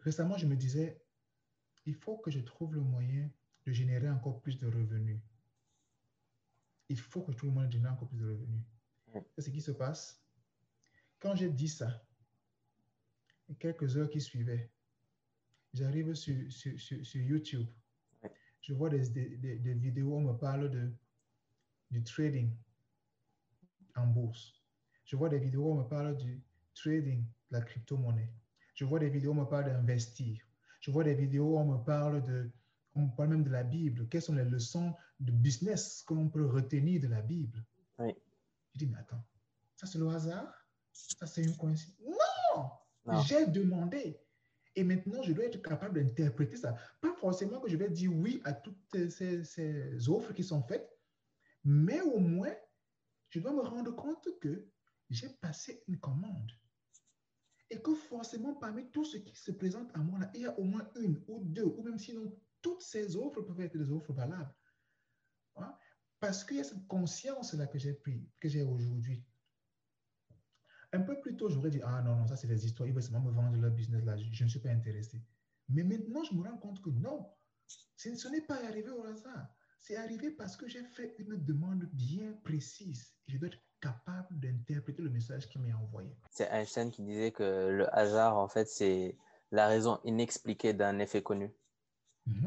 Récemment, je me disais, il faut que je trouve le moyen de générer encore plus de revenus. Il faut que trouve le moyen de générer encore plus de revenus. C'est ce qui se passe. Quand j'ai dit ça, quelques heures qui suivaient, j'arrive sur, sur, sur, sur YouTube. Je vois des, des, des- des vidéos où on me parle de, du trading en bourse. Je vois des vidéos où on me parle du trading, de la crypto-monnaie. Je vois des vidéos où on me parle d'investir. Je vois des vidéos où on me parle de, on me parle même de la Bible. Quelles sont les leçons de business que l'on peut retenir de la Bible? Oui. Je dis, mais attends, ça c'est le hasard? Ça c'est une coïncidence? Non! Non. J'ai demandé. Et maintenant, je dois être capable d'interpréter ça. Pas forcément que je vais dire oui à toutes ces, ces offres qui sont faites, mais au moins, je dois me rendre compte que j'ai passé une commande. Et que forcément, parmi tout ce qui se présente à moi, là, il y a au moins une ou deux, ou même sinon, toutes ces offres peuvent être des offres valables. Parce qu'il y a cette conscience-là que j'ai pris, que j'ai aujourd'hui. Un peu plus tôt, j'aurais dit, ah non, non, ça c'est des histoires, ils veulent seulement me vendre leur business là, je, je ne suis pas intéressé. Mais maintenant, je me rends compte que non, ce, n'est pas arrivé au hasard. C'est arrivé parce que j'ai fait une demande bien précise. Je dois être capable d'interpréter le message qui m'est envoyé. C'est Einstein qui disait que le hasard, en fait, c'est la raison inexpliquée d'un effet connu.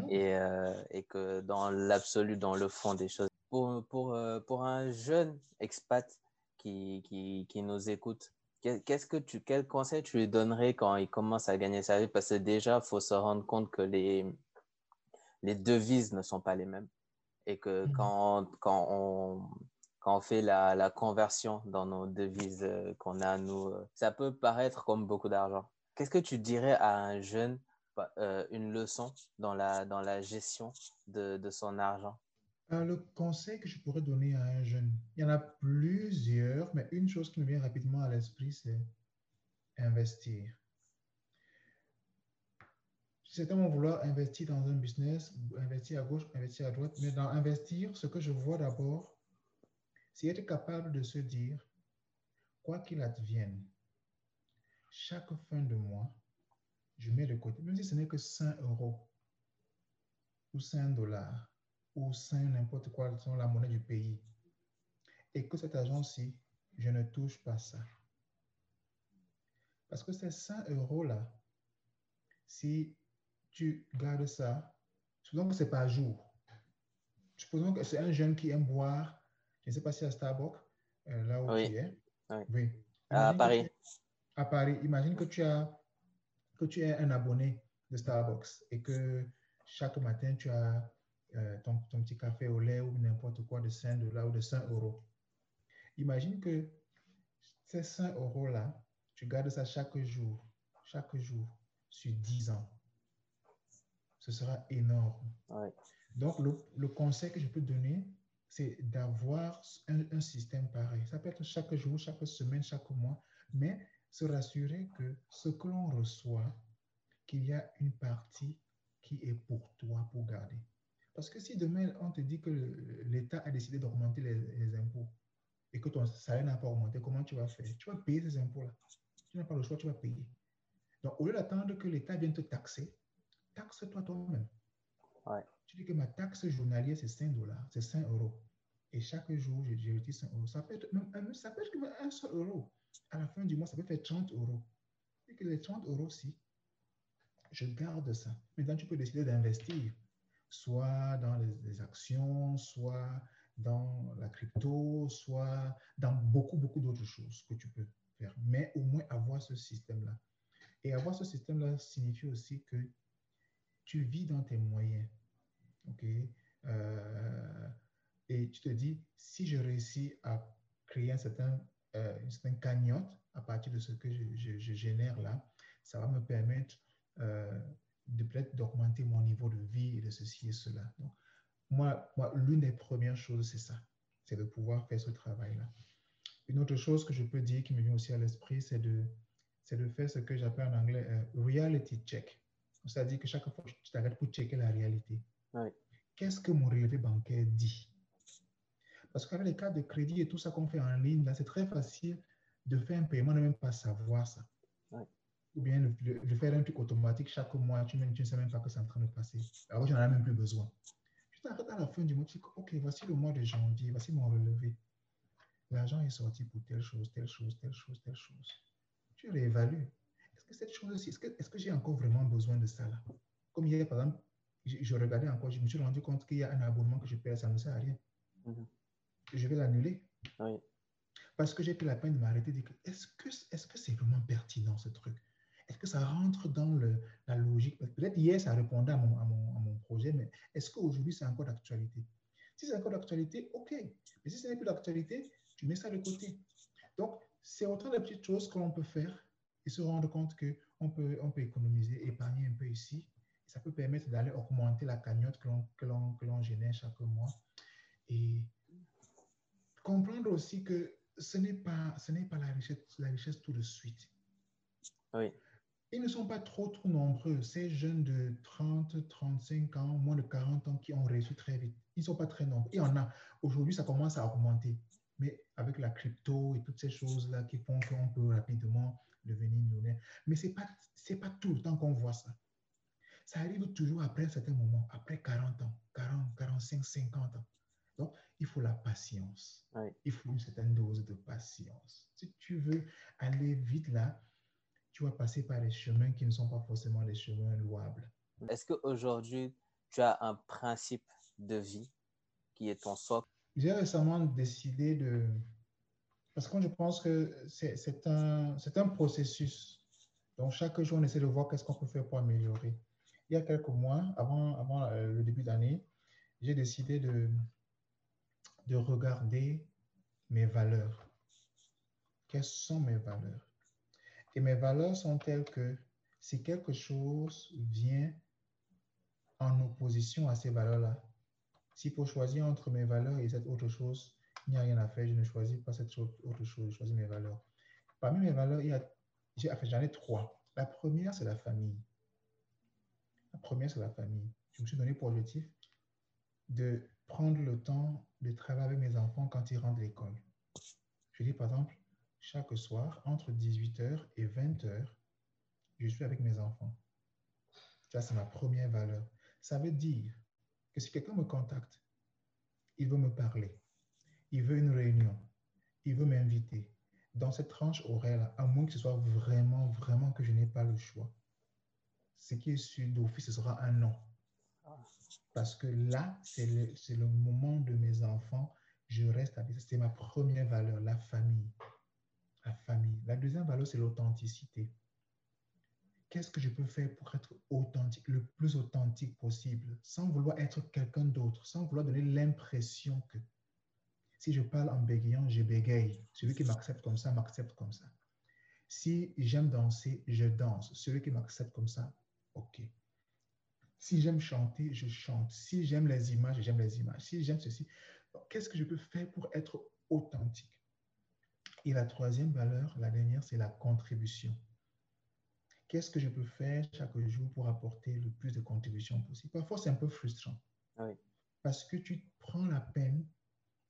Et, euh, et que dans l'absolu, dans le fond des choses. Pour, pour, euh, pour un jeune expat qui, qui, qui nous écoute, qu'est- qu'est-ce que tu, quel conseil tu lui donnerais quand il commence à gagner sa vie? Parce que déjà, il faut se rendre compte que les, les devises ne sont pas les mêmes et que Mhm. quand, quand, on, quand on fait la, la conversion dans nos devises euh, qu'on a, nous, euh, ça peut paraître comme beaucoup d'argent. Qu'est-ce que tu dirais à un jeune une leçon dans la, dans la gestion de, de son argent? Euh, le conseil que je pourrais donner à un jeune, il y en a plusieurs, mais une chose qui me vient rapidement à l'esprit, c'est investir. Certains vont vouloir investir dans un business, investir à gauche, investir à droite, mais dans investir, ce que je vois d'abord, c'est être capable de se dire, quoi qu'il advienne, chaque fin de mois, je mets de côté, même si ce n'est que 5 euros. ou 5 dollars ou 5 n'importe quoi, selon la monnaie du pays, et que cet argent-ci, je ne touche pas ça. Parce que ces 100 euros-là, si tu gardes ça, supposons que ce n'est pas jour. Supposons que c'est un jeune qui aime boire, je ne sais pas si à Starbucks, euh, là où tu es. Oui. À Paris. à Paris. Imagine que tu, as, que tu es un abonné de Starbucks et que chaque matin, tu as euh, ton, ton, petit café au lait ou n'importe quoi de 5 dollars ou de 100 euros. Imagine que ces 100 euros-là, tu gardes ça chaque jour, chaque jour, sur 10 ans. Ce sera énorme. Donc, le, le, conseil que je peux donner, c'est d'avoir un, un, système pareil. Ça peut être chaque jour, chaque semaine, chaque mois, mais se rassurer que ce que l'on reçoit, qu'il y a une partie qui est pour toi, pour garder. Parce que si demain, on te dit que l'État a décidé d'augmenter les, les, impôts et que ton salaire n'a pas augmenté, comment tu vas faire? Tu vas payer ces impôts-là. Tu n'as pas le choix, tu vas payer. Donc, au lieu d'attendre que l'État vienne te taxer, taxe-toi toi-même. Ouais. Tu dis que ma taxe journalière, c'est 5 dollars, c'est 5 euros. Et chaque jour, je retire 5 euros. Ça peut être même, ça peut être même un seul euro. À la fin du mois, ça peut faire 30 euros. Et que les 30 euros, si, je garde ça. Maintenant, tu peux décider d'investir, soit dans les, actions, soit dans la crypto, soit dans beaucoup, beaucoup d'autres choses que tu peux faire. Mais au moins avoir ce système-là. Et avoir ce système-là signifie aussi que tu vis dans tes moyens. OK? Euh, et tu te dis, si je réussis à créer un certain, euh, une certaine cagnotte à partir de ce que je, je, je génère là, ça va me permettre euh, de peut-être d'augmenter mon niveau de vie et de ceci et cela. Donc, moi, moi l'une des premières choses, c'est ça, c'est de pouvoir faire ce travail-là. Une autre chose que je peux dire qui me vient aussi à l'esprit, c'est de, c'est de faire ce que j'appelle en anglais euh, reality check. C'est-à-dire que chaque fois, tu t'arrêtes pour checker la réalité. Oui. Qu'est-ce que mon relevé bancaire dit? Parce qu'avec les cartes de crédit et tout ça qu'on fait en ligne, là, c'est très facile de faire un paiement, ne même pas savoir ça. Oui. Ou bien de, faire un truc automatique chaque mois, tu, tu ne sais même pas que c'est en train de passer. Alors, tu n'en as même plus besoin. Tu t'arrêtes à la fin du mois, tu dis, OK, voici le mois de janvier, voici mon relevé. L'argent est sorti pour telle chose, telle chose, telle chose, telle chose. Tu réévalues. Est-ce que cette chose-ci, est-ce que, est que j'ai encore vraiment besoin de ça là? Comme hier, par exemple, je, je, regardais encore, je me suis rendu compte qu'il y a un abonnement que je paie, ça ne sert à rien. Mm -hmm. Je vais l'annuler. Oui. Parce que j'ai pris la peine de m'arrêter et de dire, est-ce que c'est -ce c'est vraiment pertinent ce truc? Est-ce que ça rentre dans la logique? Peut-être hier, ça répondait à mon, projet, mais est-ce qu'aujourd'hui, c'est encore d'actualité? Si c'est encore d'actualité, OK. Mais si ce n'est plus d'actualité, tu mets ça de côté. Donc, c'est autant de petites choses que l'on peut faire et se rendre compte qu'on peut, on peut économiser, épargner un peu ici. Ça peut permettre d'aller augmenter la cagnotte que l'on que l'on génère chaque mois. Et comprendre aussi que ce n'est pas, ce n'est pas la, richesse, la richesse tout de suite. Oui. Ils ne sont pas trop, trop nombreux. Ces jeunes de 30, 35 ans, moins de 40 ans qui ont réussi très vite. Ils ne sont pas très nombreux. Il y en a. Aujourd'hui, ça commence à augmenter. Mais avec la crypto et toutes ces choses-là qui font qu'on peut rapidement devenir millionnaire. Mais ce n'est pas, pas tout le temps qu'on voit ça. Ça arrive toujours après un certain moment, après 40 ans, 40, 45, 50 ans. Donc, il faut la patience. Oui. Il faut une certaine dose de patience. Si tu veux aller vite là, tu vas passer par des chemins qui ne sont pas forcément des chemins louables. Est-ce qu'aujourd'hui, tu as un principe de vie qui est ton socle? J'ai récemment décidé de... Parce que je pense que c'est un, un processus. Donc, chaque jour, on essaie de voir qu'est-ce qu'on peut faire pour améliorer. Il y a quelques mois, avant, avant le début d'année, j'ai décidé de, de regarder mes valeurs. Quelles sont mes valeurs? Et mes valeurs sont telles que si quelque chose vient en opposition à ces valeurs-là, si pour choisir entre mes valeurs et cette autre chose, il n'y a rien à faire, je ne choisis pas cette autre chose, je choisis mes valeurs. Parmi mes valeurs, il y a, j'en ai trois. La première, c'est la famille. La première, c'est la famille. Je me suis donné pour objectif de prendre le temps de travailler avec mes enfants quand ils rentrent de l'école. Je dis par exemple, chaque soir, entre 18h et 20h, je suis avec mes enfants. Ça, c'est ma première valeur. Ça veut dire que si quelqu'un me contacte, il veut me parler, il veut une réunion, il veut m'inviter, dans cette tranche horaire, à moins que ce soit vraiment, vraiment que je n'ai pas le choix, ce qui est sûr d'office, ce sera un non. Parce que là, c'est le, le, moment de mes enfants. Je reste avec C'est ma première valeur, la famille. La famille. La deuxième valeur, c'est l'authenticité. Qu'est-ce que je peux faire pour être authentique, le plus authentique possible, sans vouloir être quelqu'un d'autre, sans vouloir donner l'impression que si je parle en bégayant, je bégaye. Celui qui m'accepte comme ça, m'accepte comme ça. Si j'aime danser, je danse. Celui qui m'accepte comme ça, OK. Si j'aime chanter, je chante. Si j'aime les images, j'aime les images. Si j'aime ceci, qu'est-ce que je peux faire pour être authentique? Et la troisième valeur, la dernière, c'est la contribution. Qu'est-ce que je peux faire chaque jour pour apporter le plus de contributions possible? Parfois, c'est un peu frustrant. Parce que tu prends la peine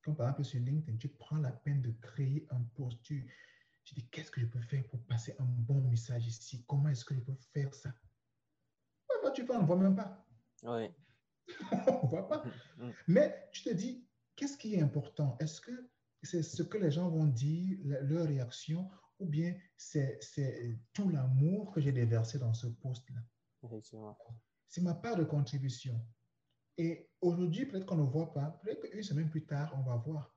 comme par exemple sur LinkedIn, tu prends la peine de créer un post, tu, dis qu'est-ce que je peux faire pour passer un bon message ici? Comment est-ce que je peux faire ça? Tu vois, on ne voit même pas. Oui. <laughs> on ne voit pas. <laughs> Mm. Mais tu te dis, qu'est-ce qui est important? Est-ce que c'est ce que les gens vont dire, leur réaction, ou bien c'est tout l'amour que j'ai déversé dans ce post-là C'est ma part de contribution. Et aujourd'hui, peut-être qu'on ne voit pas, peut-être qu'une semaine plus tard, on va voir.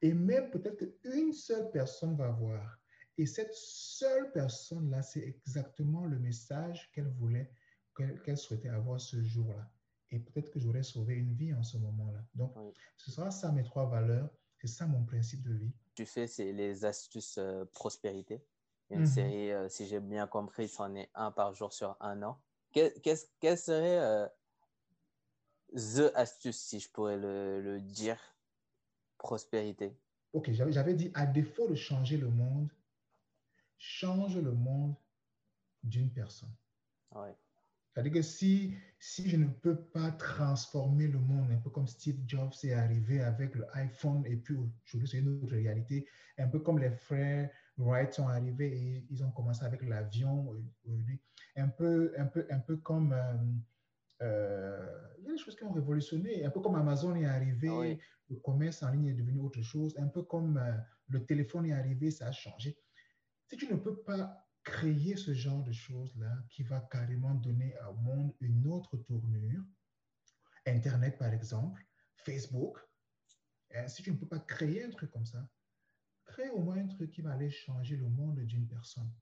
Et même peut-être qu'une seule personne va voir. Et cette seule personne-là, c'est exactement le message qu'elle voulait, qu'elle souhaitait avoir ce jour-là. Et peut-être que j'aurais sauvé une vie en ce moment-là. Donc, ce sera ça mes trois valeurs. C'est ça mon principe de vie. Tu fais, c'est les astuces euh, prospérité. Une mhm. série, euh, si j'ai bien compris, c'en est un par jour sur un an. Qu'est-ce, quel serait euh, the astuce, si je pourrais le, dire, prospérité? Ok, j'avais dit, à défaut de changer le monde, change le monde d'une personne. Ouais. C'est-à-dire que si, si je ne peux pas transformer le monde, un peu comme Steve Jobs est arrivé avec le iPhone et puis aujourd'hui c'est une autre réalité, un peu comme les frères Wright sont arrivés et ils ont commencé avec l'avion, un peu, un, peu, un peu comme... Euh, euh, il y a des choses qui ont révolutionné, un peu comme Amazon est arrivé, ah le commerce en ligne est devenu autre chose, un peu comme euh, le téléphone est arrivé, ça a changé. Si tu ne peux pas créer ce genre de choses-là qui va carrément donner au monde une autre tournure, Internet par exemple, Facebook, hein, si tu ne peux pas créer un truc comme ça, crée au moins un truc qui va aller changer le monde d'une personne.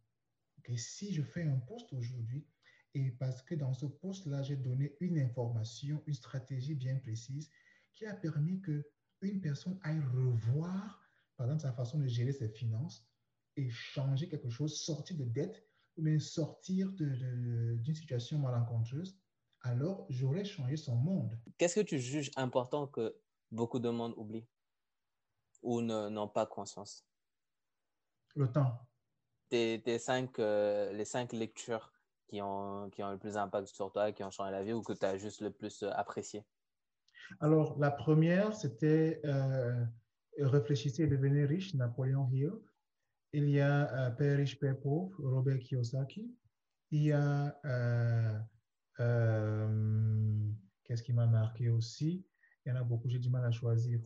Et si je fais un post aujourd'hui, et parce que dans ce poste-là, j'ai donné une information, une stratégie bien précise qui a permis que une personne aille revoir, par exemple, sa façon de gérer ses finances et changer quelque chose, sortir de dette ou bien sortir d'une situation malencontreuse, alors j'aurais changé son monde. Qu'est-ce que tu juges important que beaucoup de monde oublie ou n'ont pas conscience? Le temps. Tes, cinq, euh, les cinq lectures qui ont, qui ont le plus d'impact sur toi, qui ont changé la vie ou que tu as juste le plus euh, apprécié? Alors, la première, c'était euh, Réfléchissez et devenez riche, Napoléon Hill. Il y a euh, Père riche, Père pauvre, Robert Kiyosaki. Il y a, qu'est-ce qui m'a marqué aussi? Il y en a beaucoup, j'ai du mal à choisir.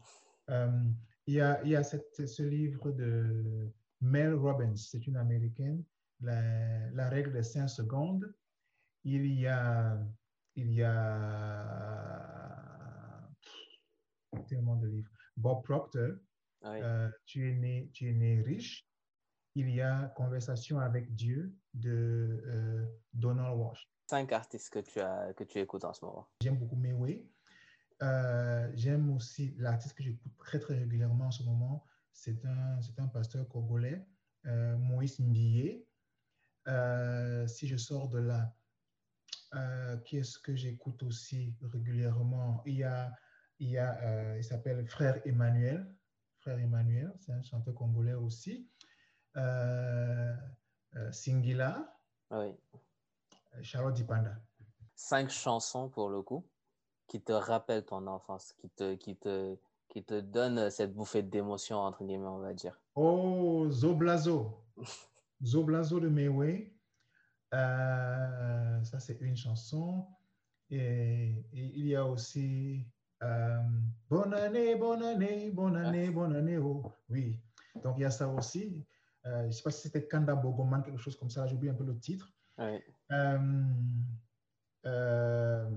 il y a, il y a cette, ce livre de Mel Robbins, c'est une américaine la, règle des 5 secondes, il y a, il y a tellement de livres. Bob Proctor, ah euh, tu, es né, tu es né riche. Il y a Conversation avec Dieu de euh, Donald Walsh. Cinq artistes que tu, as, que tu écoutes en ce moment. J'aime beaucoup Meway. Euh, J'aime aussi l'artiste que j'écoute très très régulièrement en ce moment. C'est un, un pasteur congolais, euh, Moïse Ndié. Euh, si je sors de là, euh, qu'est-ce que j'écoute aussi régulièrement? Il y a, il, y a, il s'appelle Frère Emmanuel. Frère Emmanuel, c'est un chanteur congolais aussi. Singila. Oui. Charlotte Dipanda. Cinq chansons pour le coup qui te rappellent ton enfance, qui te, qui te, qui te donnent cette bouffée d'émotion, entre guillemets, on va dire. Oh, Zoblazo. <laughs> Zoblazo de Meway. Euh, ça, c'est une chanson. Et, il y a aussi euh, Bonne année, bonne année, bonne année, bonne année. Oh, oui. Donc il y a ça aussi. Euh, je ne sais pas si c'était Kanda Bogoman, quelque chose comme ça. J'oublie un peu le titre. Euh,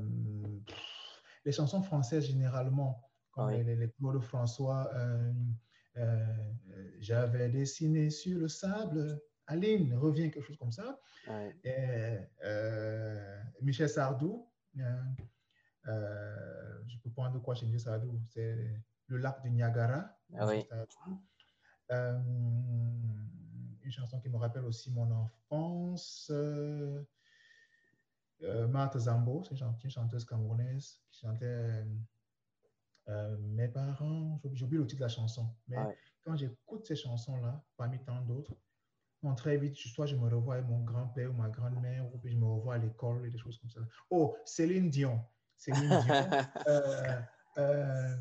les chansons françaises, généralement, comme les, les Claude François, j'avais dessiné sur le sable. Aline revient, quelque chose comme ça. Michel Sardou. Euh, je peux prendre de quoi chez Michel Sardou? C'est le lac de Niagara. Ah oui. Euh, une chanson qui me rappelle aussi mon enfance. Euh, Martha Zambo, c'est une chanteuse camerounaise qui chantait Mes parents. J'oublie le titre de la chanson. Mais quand j'écoute ces chansons-là, parmi tant d'autres, très vite, soit je me revois avec mon grand-père ou ma grand-mère, ou puis je me revois à l'école et des choses comme ça. Oh, Céline Dion. Céline Dion. <laughs> Euh, euh,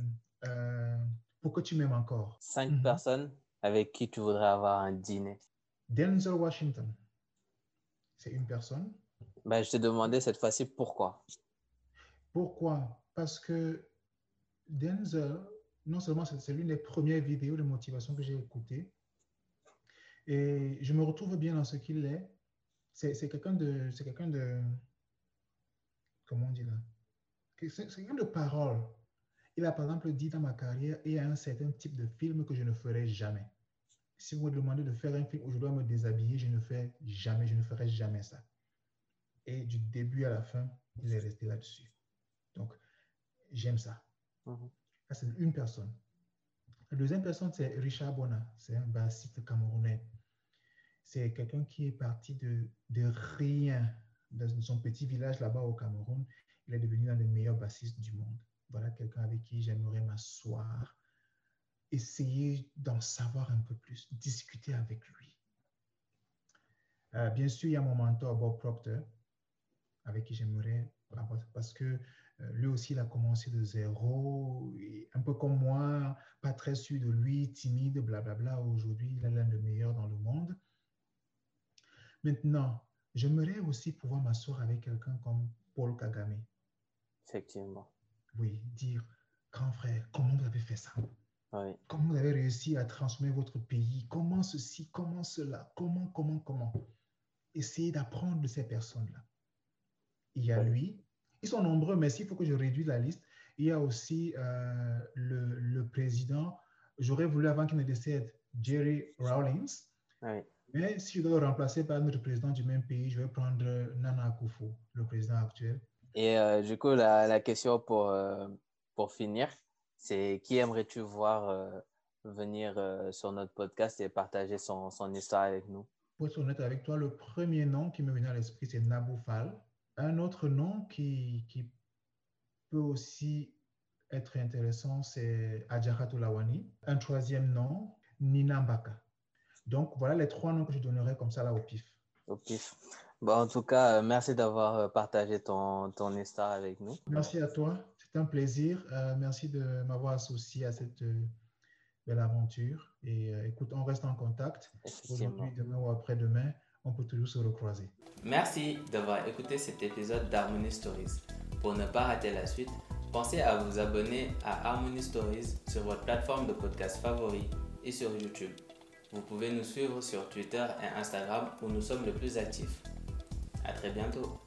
euh, pour que tu m'aimes encore. Cinq mhm. personnes avec qui tu voudrais avoir un dîner. Denzel Washington. C'est une personne. Ben, je t'ai demandé cette fois-ci pourquoi. Pourquoi? Parce que Denzel, non seulement c'est l'une des premières vidéos de motivation que j'ai écoutées, et je me retrouve bien dans ce qu'il est. C'est quelqu'un de, c'est quelqu'un de, comment on dit là? C'est quelqu'un de parole. Il a par exemple dit dans ma carrière, il y a un certain type de film que je ne ferai jamais. Si vous me demandez de faire un film où je dois me déshabiller, je ne fais jamais, je ne ferai jamais ça. Et du début à la fin, il est resté là-dessus. Donc, j'aime ça. Mhm. Ça, c'est une personne. La deuxième personne, c'est Richard Bona. C'est un bassiste camerounais c'est quelqu'un qui est parti de, de rien, dans son petit village là-bas au Cameroun. Il est devenu l'un des meilleurs bassistes du monde. Voilà quelqu'un avec qui j'aimerais m'asseoir, essayer d'en savoir un peu plus, discuter avec lui. Euh, bien sûr, il y a mon mentor Bob Proctor, avec qui j'aimerais, parce que euh, lui aussi, il a commencé de zéro, un peu comme moi, pas très sûr de lui, timide, blablabla. Aujourd'hui, il est l'un des meilleurs dans le monde. Maintenant, j'aimerais aussi pouvoir m'asseoir avec quelqu'un comme Paul Kagame. Effectivement. Oui, dire, grand frère, comment vous avez fait ça? Comment vous avez réussi à transformer votre pays? Comment ceci, comment cela? Comment, comment, comment? Essayez d'apprendre de ces personnes-là. Il y a lui. Ils sont nombreux, mais s'il faut que je réduise la liste, il y a aussi euh, le, le, président, j'aurais voulu avant qu'il ne décède, Jerry Rawlings. Oui. Mais si je dois le remplacer par notre président du même pays, je vais prendre Nana Akufo, le président actuel. Et euh, du coup, la, la question pour, euh, pour finir, c'est qui aimerais-tu voir euh, venir sur notre podcast et partager son, son, histoire avec nous? Pour être honnête avec toi, le premier nom qui me vient à l'esprit, c'est Nabou Fall. Un autre nom qui, qui peut aussi être intéressant, c'est Adjaratou Lawani. Un troisième nom, Nina Mbaka. Donc, voilà les trois noms que je donnerais comme ça là au pif. Au pif. Bon, en tout cas, euh, merci d'avoir euh, partagé ton, ton histoire avec nous. Merci à toi. C'est un plaisir. Euh, merci de m'avoir associé à cette belle aventure. Et écoute, on reste en contact. Aujourd'hui, demain ou après-demain, on peut toujours se recroiser. Merci d'avoir écouté cet épisode d'Harmony Stories. Pour ne pas rater la suite, pensez à vous abonner à Harmony Stories sur votre plateforme de podcast favori et sur YouTube. Vous pouvez nous suivre sur Twitter et Instagram où nous sommes le plus actifs. À très bientôt.